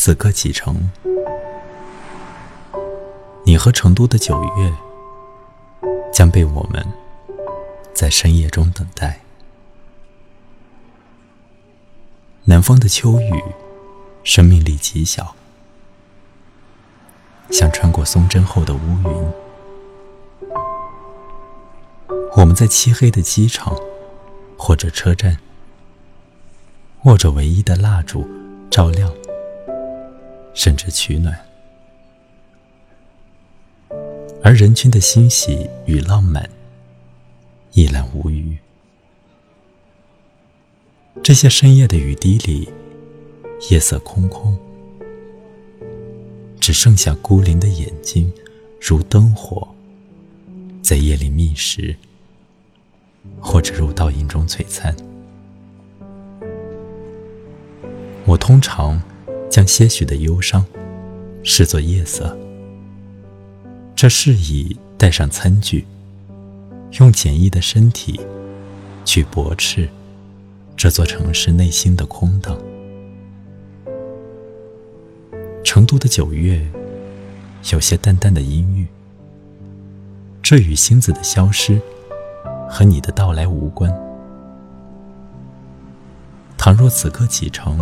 此刻启程，你和成都的九月将被我们在深夜中等待。南方的秋雨，生命力极小，像穿过松针后的乌云。我们在漆黑的机场或者车站，握着唯一的蜡烛，照亮，甚至取暖。而人群的欣喜与浪漫，一览无余。这些深夜的雨滴里，夜色空空，只剩下孤零的眼睛，如灯火，在夜里觅食，或者如倒影中璀璨。我通常将些许的忧伤视作夜色，这是以带上餐具，用简易的身体去驳斥。这座城市内心的空荡，成都的九月有些淡淡的阴郁。这与星子的消失和你的到来无关。倘若此刻启程，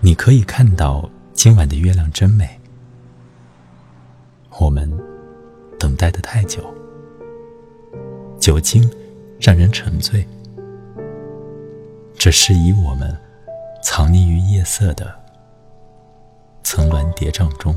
你可以看到今晚的月亮真美。我们等待的太久，酒精让人沉醉。这是以我们藏匿于夜色的层峦叠嶂中。